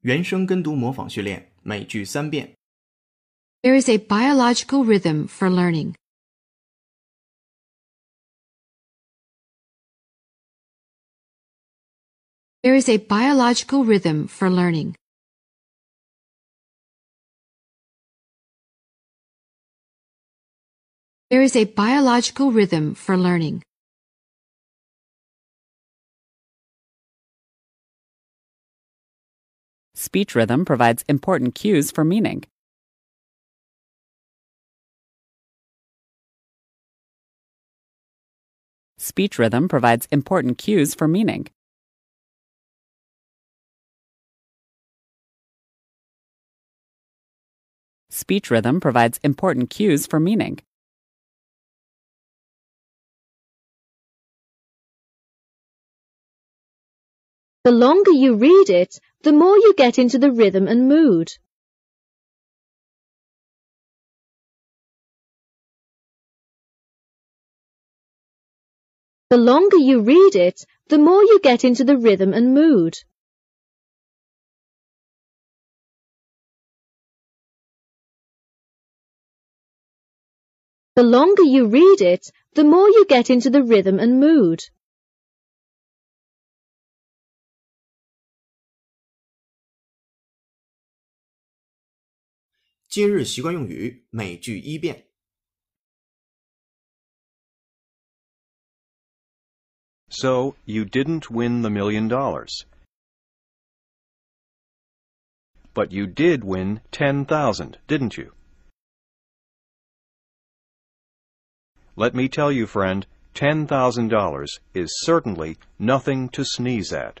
原声跟读模仿训练，每句三遍。 There is a biological rhythm for learning. There is a biological rhythm for learning. There is a biological rhythm for learning. Speech rhythm provides important cues for meaning. Speech rhythm provides important cues for meaning. Speech rhythm provides important cues for meaning. The longer you read it, the more you get into the rhythm and mood. The longer you read it, the more you get into the rhythm and mood. The longer you read it, the more you get into the rhythm and mood. 今日习惯用语，每句一遍。 So, you didn't win the million dollars. But you did win 10,000, didn't you? Let me tell you, friend, $10,000 is certainly nothing to sneeze at.